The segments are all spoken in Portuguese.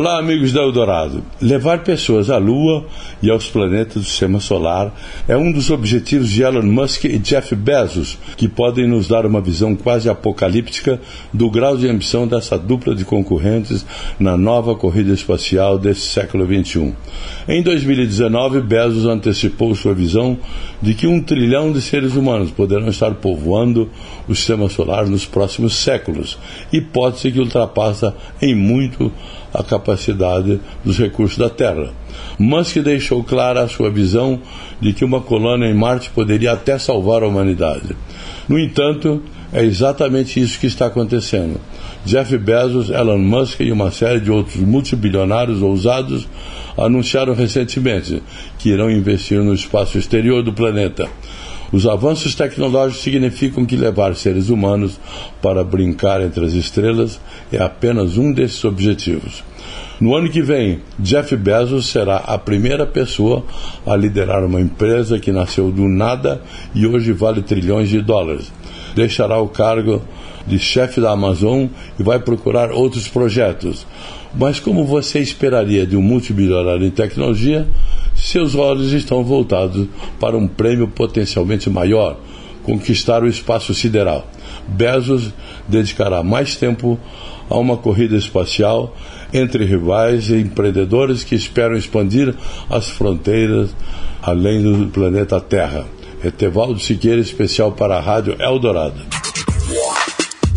Olá, amigos da Eldorado. Levar pessoas à Lua e aos planetas do sistema solar é um dos objetivos de Elon Musk e Jeff Bezos, que podem nos dar uma visão quase apocalíptica do grau de ambição dessa dupla de concorrentes na nova corrida espacial desse século XXI. Em 2019, Bezos antecipou sua visão de que um trilhão de seres humanos poderão estar povoando o sistema solar nos próximos séculos, hipótese que ultrapassa em muito a capacidade dos recursos da Terra. Musk deixou clara a sua visão de que uma colônia em Marte poderia até salvar a humanidade. No entanto, é exatamente isso que está acontecendo. Jeff Bezos, Elon Musk e uma série de outros multibilionários ousados anunciaram recentemente que irão investir no espaço exterior do planeta. Os avanços tecnológicos significam que levar seres humanos para brincar entre as estrelas é apenas um desses objetivos. No ano que vem, Jeff Bezos será a primeira pessoa a liderar uma empresa que nasceu do nada e hoje vale trilhões de dólares. Deixará o cargo de chefe da Amazon e vai procurar outros projetos. Mas como você esperaria de um multibilionário em tecnologia, seus olhos estão voltados para um prêmio potencialmente maior, conquistar o espaço sideral. Bezos dedicará mais tempo a uma corrida espacial entre rivais e empreendedores que esperam expandir as fronteiras além do planeta Terra. Etevaldo Siqueira, especial para a Rádio Eldorado.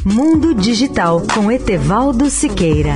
Mundo Digital com Etevaldo Siqueira.